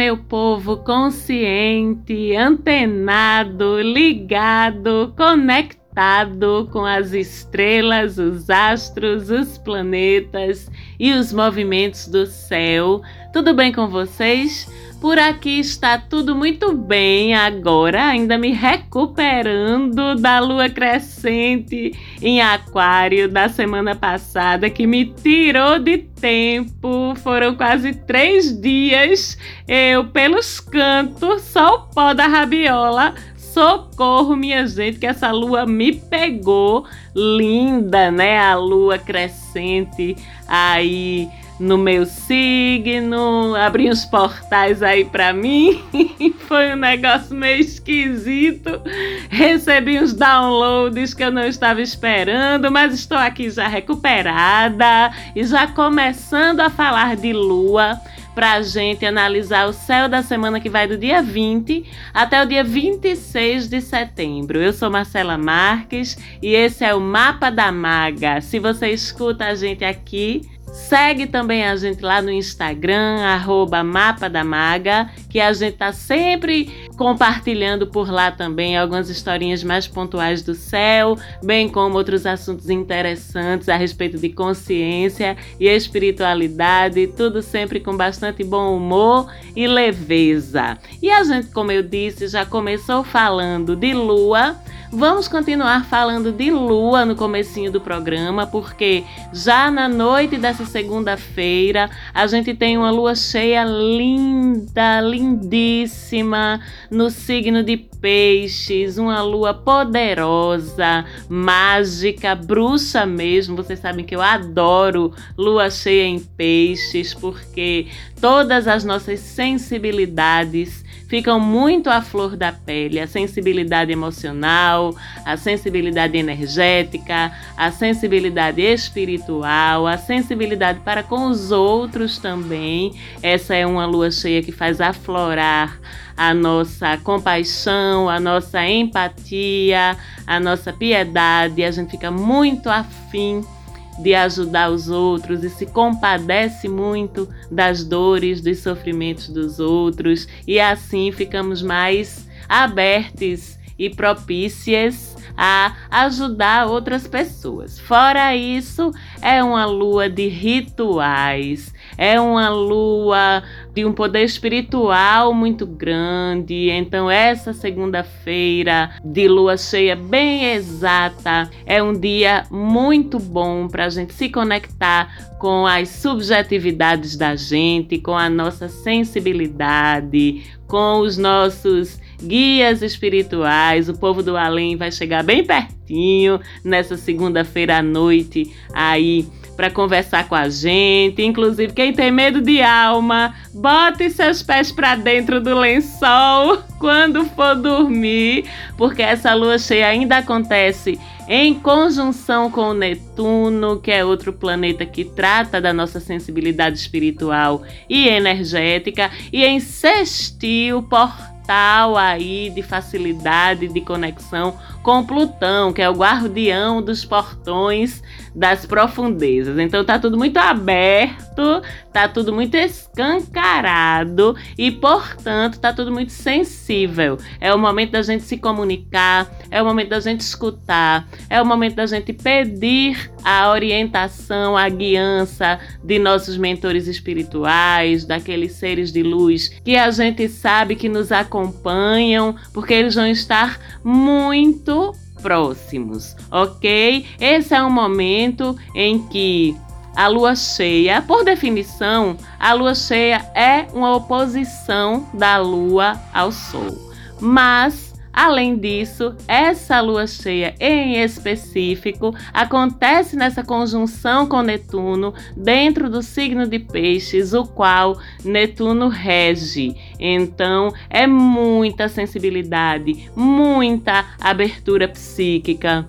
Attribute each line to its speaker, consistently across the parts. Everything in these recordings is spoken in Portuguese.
Speaker 1: Meu povo consciente, antenado, ligado, conectado com as estrelas, os astros, os planetas e os movimentos do céu. Tudo bem com vocês? Por aqui está tudo muito bem agora, ainda me recuperando da lua crescente em Aquário da semana passada, que me tirou de tempo. Foram quase três dias eu pelos cantos, só o pó da rabiola. Socorro, minha gente, que essa lua me pegou. Linda, né? A lua crescente aí no meu signo, abri uns portais aí para mim. Foi um negócio meio esquisito. Recebi uns downloads que eu não estava esperando, mas estou aqui já recuperada e já começando a falar de lua para a gente analisar o céu da semana que vai do dia 20 até o dia 26 de setembro. Eu sou Marcela Marques e esse é o Mapa da Maga. Se você escuta a gente aqui Segue também a gente lá no Instagram, arroba Mapa da Maga, que a gente tá sempre compartilhando por lá também algumas historinhas mais pontuais do céu, bem como outros assuntos interessantes a respeito de consciência e espiritualidade, tudo sempre com bastante bom humor e leveza. E a gente, como eu disse, já começou falando de lua Vamos continuar falando de lua no comecinho do programa, porque já na noite dessa segunda-feira a gente tem uma lua cheia linda, lindíssima, no signo de Peixes, uma lua poderosa, mágica, bruxa mesmo. Vocês sabem que eu adoro lua cheia em Peixes, porque todas as nossas sensibilidades ficam muito à flor da pele, a sensibilidade emocional, a sensibilidade energética, a sensibilidade espiritual, a sensibilidade para com os outros também. Essa é uma lua cheia que faz aflorar a nossa compaixão, a nossa empatia, a nossa piedade. A gente fica muito afim de ajudar os outros e se compadece muito das dores, dos sofrimentos dos outros, e assim ficamos mais abertos e propícias a ajudar outras pessoas. Fora isso, é uma lua de rituais, é uma lua de um poder espiritual muito grande. Então, essa segunda-feira de lua cheia bem exata é um dia muito bom para a gente se conectar com as subjetividades da gente, com a nossa sensibilidade, com os nossos guias espirituais. O povo do além vai chegar bem pertinho nessa segunda-feira à noite aí para conversar com a gente. Inclusive, quem tem medo de alma, bote seus pés para dentro do lençol quando for dormir, porque essa lua cheia ainda acontece em conjunção com o Netuno, que é outro planeta que trata da nossa sensibilidade espiritual e energética, e em sextil portal aí de facilidade de conexão com Plutão, que é o guardião dos portões das profundezas. Então tá tudo muito aberto, tá tudo muito escancarado e, portanto, tá tudo muito sensível. É o momento da gente se comunicar, é o momento da gente escutar, é o momento da gente pedir a orientação, a guiança de nossos mentores espirituais, daqueles seres de luz que a gente sabe que nos acompanham, porque eles vão estar muito muito próximos, ok? Esse é um momento em que a lua cheia, por definição, a lua cheia é uma oposição da lua ao sol. Mas Além disso, essa lua cheia em específico acontece nessa conjunção com Netuno dentro do signo de Peixes, o qual Netuno rege. Então, é muita sensibilidade, muita abertura psíquica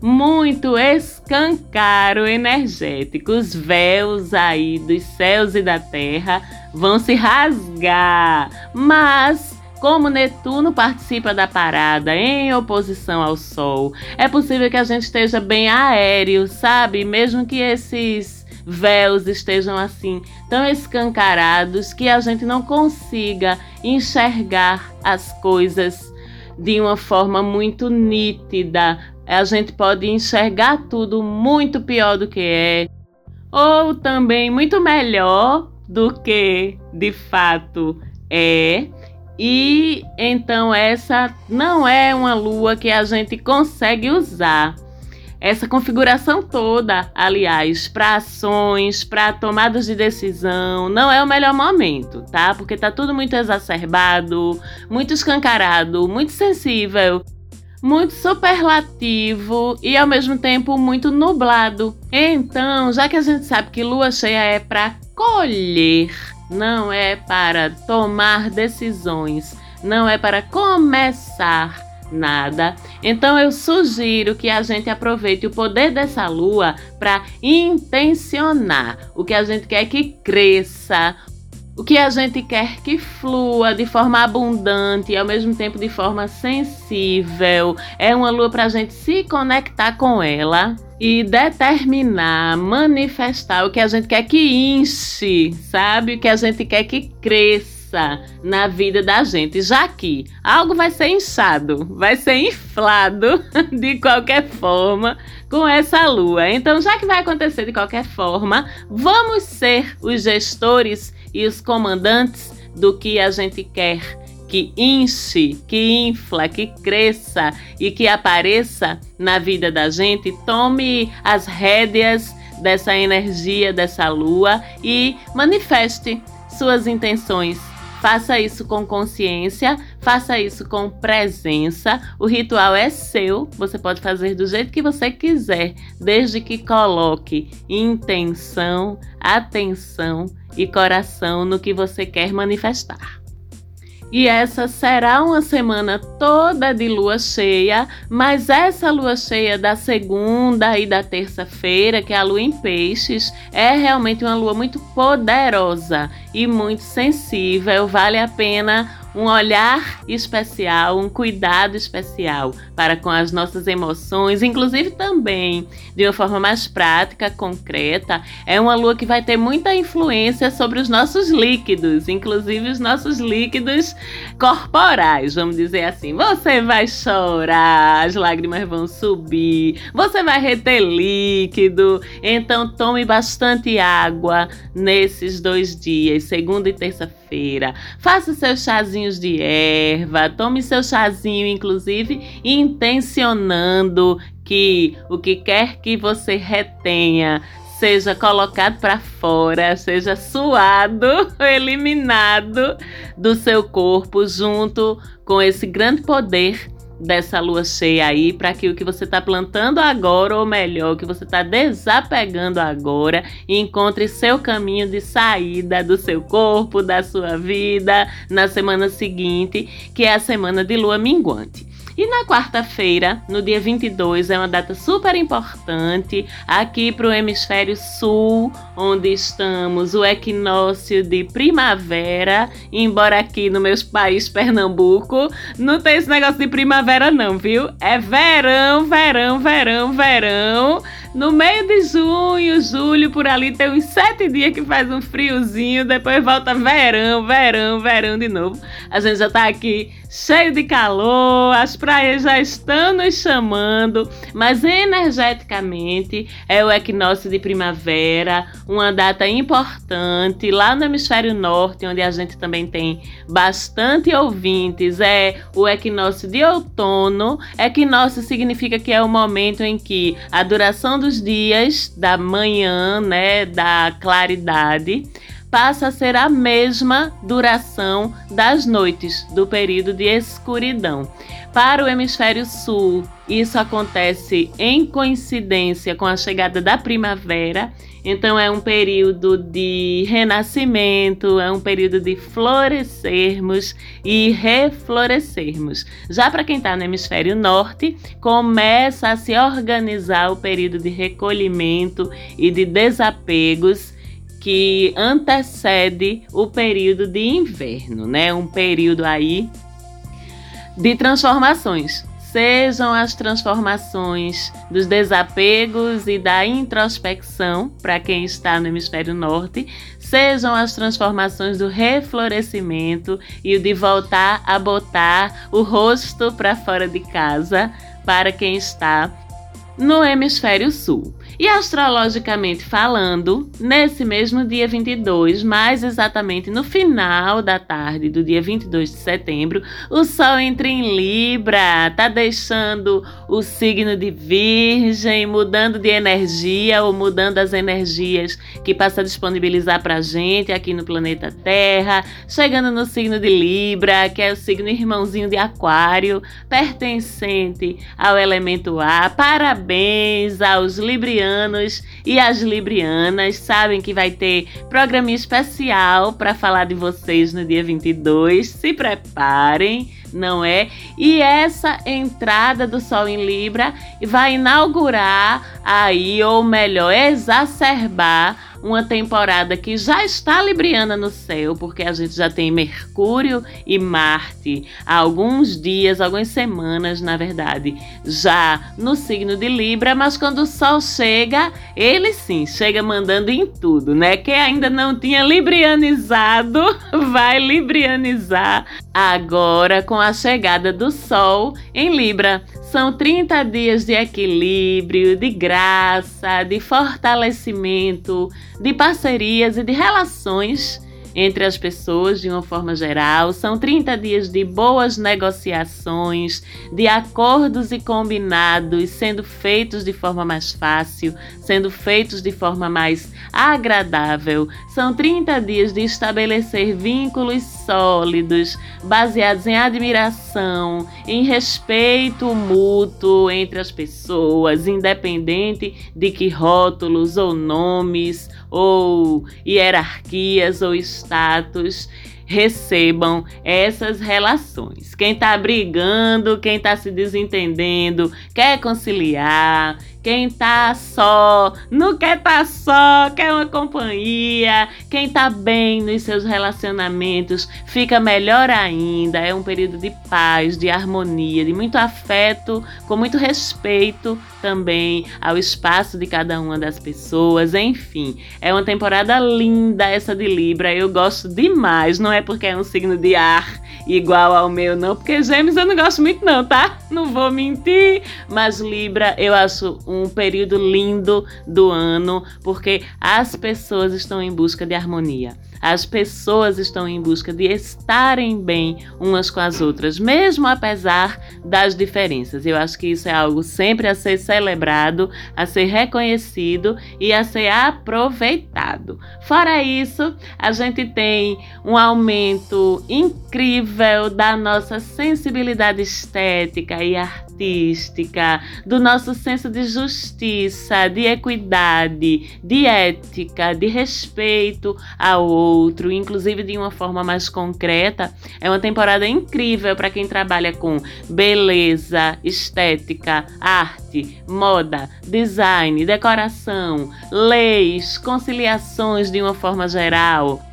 Speaker 1: muito escancaro energético. Os véus aí dos céus e da terra vão se rasgar, mas como Netuno participa da parada em oposição ao Sol, é possível que a gente esteja bem aéreo, sabe? Mesmo que esses véus estejam assim tão escancarados que a gente não consiga enxergar as coisas de uma forma muito nítida. A gente pode enxergar tudo muito pior do que é, ou também muito melhor do que de fato é. E então essa não é uma lua que a gente consegue usar. Essa configuração toda, aliás, para ações, para tomadas de decisão, não é o melhor momento, tá? Porque tá tudo muito exacerbado, muito escancarado, muito sensível muito superlativo e ao mesmo tempo muito nublado. Então, já que a gente sabe que lua cheia é para colher, não é para tomar decisões, não é para começar nada. Então eu sugiro que a gente aproveite o poder dessa lua para intencionar o que a gente quer que cresça, o que a gente quer que flua de forma abundante e ao mesmo tempo de forma sensível. É uma lua para a gente se conectar com ela e determinar, manifestar o que a gente quer que enche, sabe? O que a gente quer que cresça na vida da gente, já que algo vai ser inchado, vai ser inflado de qualquer forma com essa lua. Então, já que vai acontecer de qualquer forma, vamos ser os gestores e os comandantes do que a gente quer que enche, que infla, que cresça e que apareça na vida da gente, tome as rédeas dessa energia, dessa lua e manifeste suas intenções. Faça isso com consciência, faça isso com presença. O ritual é seu, você pode fazer do jeito que você quiser, desde que coloque intenção, atenção e coração no que você quer manifestar. E essa será uma semana toda de lua cheia, mas essa lua cheia da segunda e da terça-feira, que é a lua em peixes, é realmente uma lua muito poderosa e muito sensível. Vale a pena um olhar especial, um cuidado especial para com as nossas emoções, inclusive também de uma forma mais prática, concreta. É uma lua que vai ter muita influência sobre os nossos líquidos, inclusive os nossos líquidos corporais, vamos dizer assim. Você vai chorar, as lágrimas vão subir, você vai reter líquido, então tome bastante água nesses dois dias, segunda e terça-feira. Faça seu chazinho chazinhos de erva, tome seu chazinho, inclusive, intencionando que o que quer que você retenha seja colocado para fora, seja suado, eliminado do seu corpo, junto com esse grande poder dessa lua cheia aí para que o que você está plantando agora, ou melhor, o que você está desapegando agora, encontre seu caminho de saída do seu corpo, da sua vida na semana seguinte, que é a semana de lua minguante. E na quarta-feira, no dia 22, é uma data super importante aqui para o hemisfério sul, onde estamos, o equinócio de primavera. Embora aqui no meu país, Pernambuco, não tem esse negócio de primavera, não, viu? É verão, verão, verão, verão. No meio de junho, julho, por ali tem uns sete dias que faz um friozinho, depois volta verão, verão, verão de novo. A gente já tá aqui cheio de calor, as praias já estão nos chamando, mas energeticamente é o equinócio de primavera, uma data importante lá no hemisfério norte, onde a gente também tem bastante ouvintes, é o equinócio de outono. Equinócio significa que é o momento em que a duração dos dias, da manhã, né, da claridade, passa a ser a mesma duração das noites, do período de escuridão. Para o hemisfério sul, isso acontece em coincidência com a chegada da primavera, então é um período de renascimento, é um período de florescermos e reflorescermos. Já para quem está no hemisfério norte, começa a se organizar o período de recolhimento e de desapegos que antecede o período de inverno, né? Um período aí de transformações sejam as transformações dos desapegos e da introspecção para quem está no hemisfério norte, sejam as transformações do reflorescimento e o de voltar a botar o rosto para fora de casa para quem está no hemisfério sul. E astrologicamente falando, nesse mesmo dia 22, mais exatamente no final da tarde do dia 22 de setembro, o Sol entra em Libra, tá deixando o signo de Virgem, mudando de energia ou mudando as energias que passa a disponibilizar pra gente aqui no planeta Terra, chegando no signo de Libra, que é o signo irmãozinho de Aquário, pertencente ao elemento ar. Parabéns aos librianos librianos e as librianas sabem que vai ter programa especial para falar de vocês no dia 22. Se preparem, não é? E essa entrada do Sol em Libra vai inaugurar aí, ou melhor, exacerbar uma temporada que já está libriana no céu, porque a gente já tem Mercúrio e Marte há alguns dias, algumas semanas, na verdade, já no signo de Libra, mas quando o Sol chega, ele sim chega mandando em tudo, né? Quem ainda não tinha librianizado, vai librianizar agora com a chegada do Sol em Libra. São 30 dias de equilíbrio, de graça, de fortalecimento, de parcerias e de relações entre as pessoas de uma forma geral. São 30 dias de boas negociações, de acordos e combinados sendo feitos de forma mais fácil, sendo feitos de forma mais agradável. São 30 dias de estabelecer vínculos sólidos, baseados em admiração, em respeito mútuo entre as pessoas, independente de que rótulos ou nomes ou hierarquias ou status recebam essas relações. Quem está brigando, quem está se desentendendo, quer conciliar, quem tá só, não quer tá só, quer uma companhia. Quem tá bem nos seus relacionamentos fica melhor ainda. É um período de paz, de harmonia, de muito afeto, com muito respeito também ao espaço de cada uma das pessoas. Enfim, é uma temporada linda essa de Libra. Eu gosto demais. Não é porque é um signo de ar igual ao meu, não, porque Gêmeos eu não gosto muito, não, tá? Não vou mentir. Mas Libra eu acho um período lindo do ano, porque as pessoas estão em busca de harmonia. As pessoas estão em busca de estarem bem umas com as outras, mesmo apesar das diferenças. Eu acho que isso é algo sempre a ser celebrado, a ser reconhecido e a ser aproveitado. Fora isso, a gente tem um aumento incrível da nossa sensibilidade estética e artística, do nosso senso de justiça, de equidade, de ética, de respeito ao outro, inclusive de uma forma mais concreta. É uma temporada incrível para quem trabalha com beleza, estética, arte, moda, design, decoração, leis, conciliações de uma forma geral.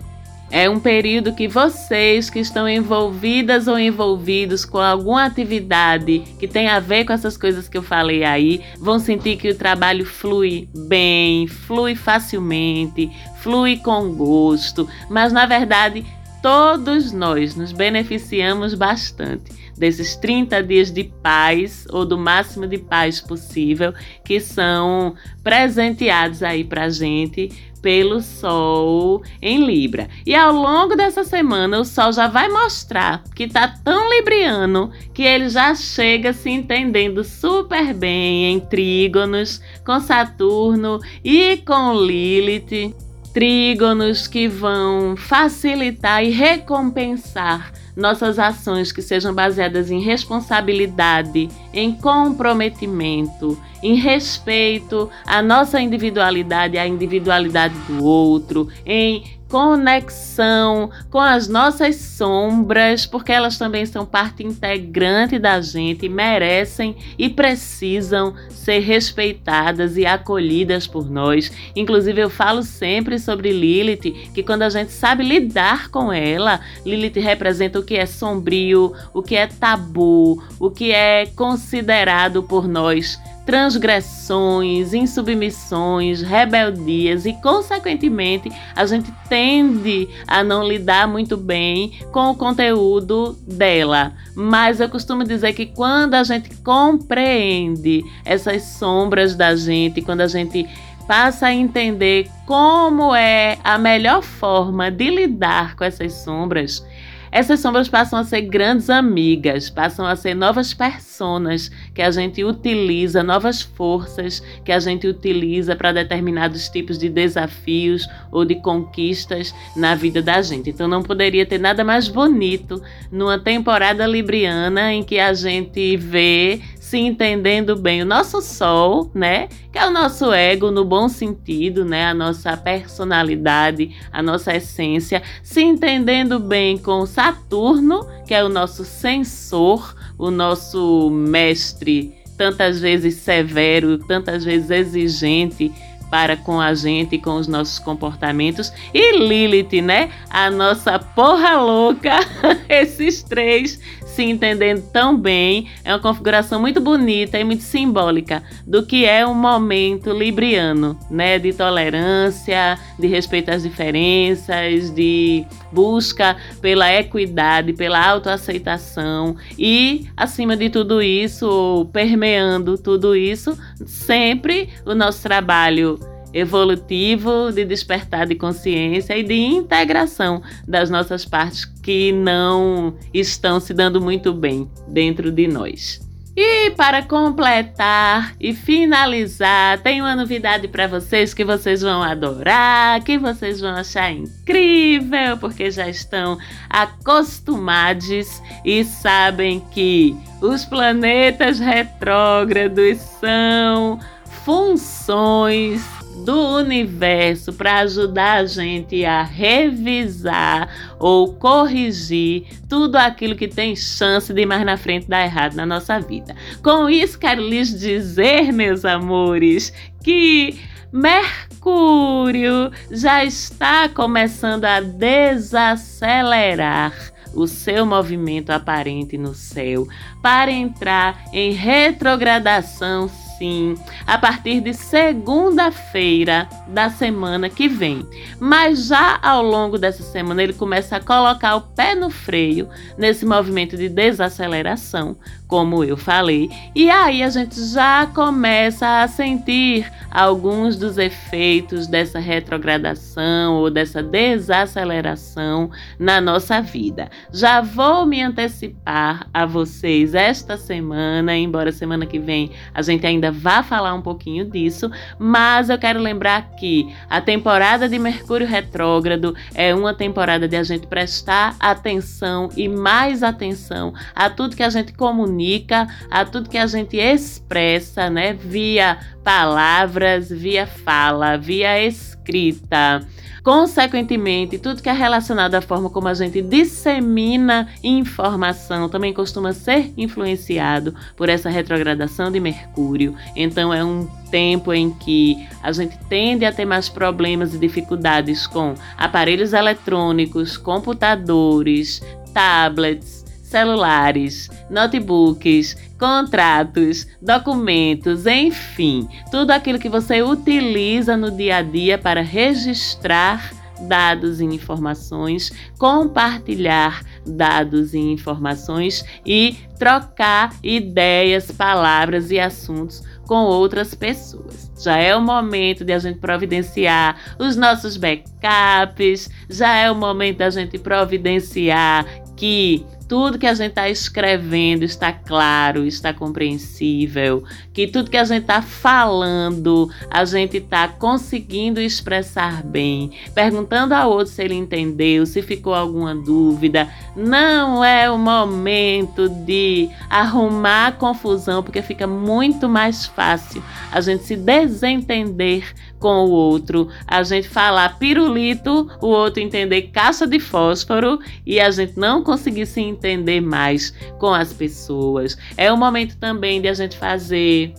Speaker 1: É um período que vocês que estão envolvidas ou envolvidos com alguma atividade que tem a ver com essas coisas que eu falei aí, vão sentir que o trabalho flui bem, flui facilmente, flui com gosto, mas na verdade todos nós nos beneficiamos bastante desses 30 dias de paz ou do máximo de paz possível que são presenteados aí pra gente pelo Sol em Libra. E ao longo dessa semana, o Sol já vai mostrar que tá tão libriano que ele já chega se entendendo super bem em trígonos com Saturno e com Lilith trígonos que vão facilitar e recompensar nossas ações que sejam baseadas em responsabilidade, em comprometimento, em respeito à nossa individualidade, à individualidade do outro, em conexão com as nossas sombras, porque elas também são parte integrante da gente, merecem e precisam ser respeitadas e acolhidas por nós. Inclusive, eu falo sempre sobre Lilith, que quando a gente sabe lidar com ela, Lilith representa o que é sombrio, o que é tabu, o que é considerado por nós transgressões, insubmissões, rebeldias e, consequentemente, a gente tende a não lidar muito bem com o conteúdo dela. Mas eu costumo dizer que quando a gente compreende essas sombras da gente, quando a gente passa a entender como é a melhor forma de lidar com essas sombras, essas sombras passam a ser grandes amigas, passam a ser novas personas que a gente utiliza, novas forças que a gente utiliza para determinados tipos de desafios ou de conquistas na vida da gente. Então não poderia ter nada mais bonito numa temporada libriana em que a gente vê se entendendo bem o nosso sol, né? Que é o nosso ego no bom sentido, né? A nossa personalidade, a nossa essência, se entendendo bem com Saturno, que é o nosso sensor, o nosso mestre, tantas vezes severo, tantas vezes exigente, para com a gente com os nossos comportamentos. E Lilith, né? A nossa porra louca. Esses três se entendendo tão bem. É uma configuração muito bonita e muito simbólica do que é um momento libriano, né? De tolerância, de respeito às diferenças, de busca pela equidade, pela autoaceitação e, acima de tudo isso, permeando tudo isso, sempre o nosso trabalho evolutivo de despertar de consciência e de integração das nossas partes que não estão se dando muito bem dentro de nós. E para completar e finalizar, tem uma novidade para vocês que vocês vão adorar, que vocês vão achar incrível, porque já estão acostumados e sabem que os planetas retrógrados são funções do universo para ajudar a gente a revisar ou corrigir tudo aquilo que tem chance de mais na frente dar errado na nossa vida. Com isso, quero lhes dizer, meus amores, que Mercúrio já está começando a desacelerar o seu movimento aparente no céu para entrar em retrogradação sim a partir de segunda-feira da semana que vem. Mas já ao longo dessa semana ele começa a colocar o pé no freio nesse movimento de desaceleração, como eu falei, e aí a gente já começa a sentir alguns dos efeitos dessa retrogradação ou dessa desaceleração na nossa vida. Já vou me antecipar a vocês esta semana, embora semana que vem a gente ainda vá falar um pouquinho disso, mas eu quero lembrar que a temporada de Mercúrio retrógrado é uma temporada de a gente prestar atenção e mais atenção a tudo que a gente comunica, a tudo que a gente expressa, né, via palavras, via fala, via escrita. Consequentemente, tudo que é relacionado à forma como a gente dissemina informação também costuma ser influenciado por essa retrogradação de Mercúrio. Então, é um tempo em que a gente tende a ter mais problemas e dificuldades com aparelhos eletrônicos, computadores, tablets celulares, notebooks, contratos, documentos, enfim, tudo aquilo que você utiliza no dia a dia para registrar dados e informações, compartilhar dados e informações e trocar ideias, palavras e assuntos com outras pessoas. Já é o momento de a gente providenciar os nossos backups, já é o momento da gente providenciar que tudo que a gente está escrevendo está claro, está compreensível, que tudo que a gente está falando, a gente está conseguindo expressar bem, perguntando ao outro se ele entendeu, se ficou alguma dúvida. Não é o momento de arrumar confusão, porque fica muito mais fácil a gente se desentender com o outro, a gente falar pirulito, o outro entender caixa de fósforo e a gente não conseguir se entender mais com as pessoas. É o momento também de a gente fazer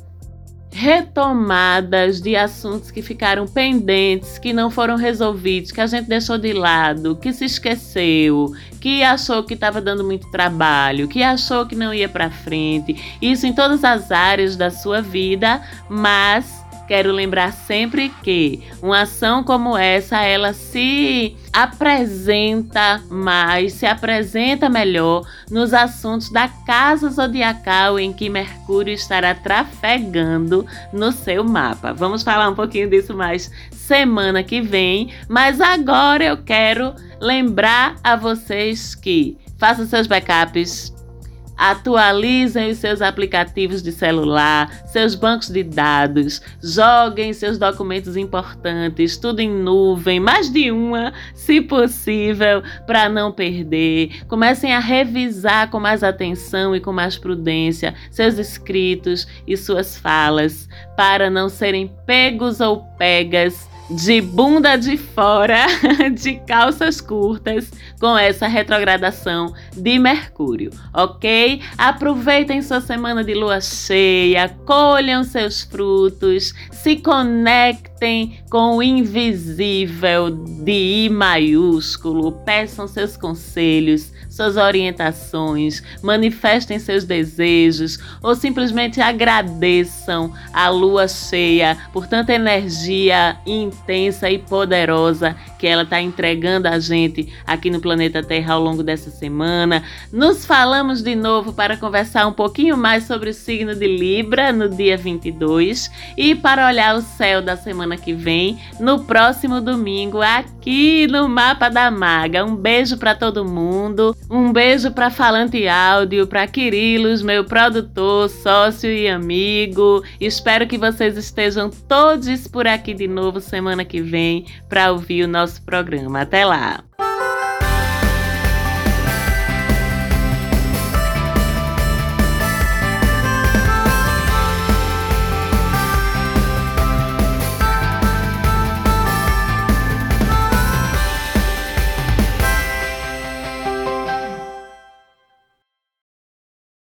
Speaker 1: retomadas de assuntos que ficaram pendentes, que não foram resolvidos, que a gente deixou de lado, que se esqueceu, que achou que estava dando muito trabalho, que achou que não ia para frente. Isso em todas as áreas da sua vida, mas Quero lembrar sempre que uma ação como essa, ela se apresenta mais, se apresenta melhor nos assuntos da casa zodiacal em que Mercúrio estará trafegando no seu mapa. Vamos falar um pouquinho disso mais semana que vem, mas agora eu quero lembrar a vocês que façam seus backups Atualizem os seus aplicativos de celular, seus bancos de dados, joguem seus documentos importantes, tudo em nuvem, mais de uma, se possível, para não perder. Comecem a revisar com mais atenção e com mais prudência seus escritos e suas falas, para não serem pegos ou pegas de bunda de fora, de calças curtas, com essa retrogradação de Mercúrio, ok? Aproveitem sua semana de lua cheia, colham seus frutos, se conectem com o invisível de I maiúsculo, peçam seus conselhos, suas orientações, manifestem seus desejos ou simplesmente agradeçam a lua cheia por tanta energia intensa e poderosa que ela está entregando a gente aqui no planeta Terra ao longo dessa semana. Nos falamos de novo para conversar um pouquinho mais sobre o signo de Libra no dia 22 e para olhar o céu da semana que vem no próximo domingo aqui no Mapa da Maga. Um beijo para todo mundo. Um beijo para Falante Áudio, para Quirilos, meu produtor, sócio e amigo. Espero que vocês estejam todos por aqui de novo semana que vem para ouvir o nosso programa. Até lá!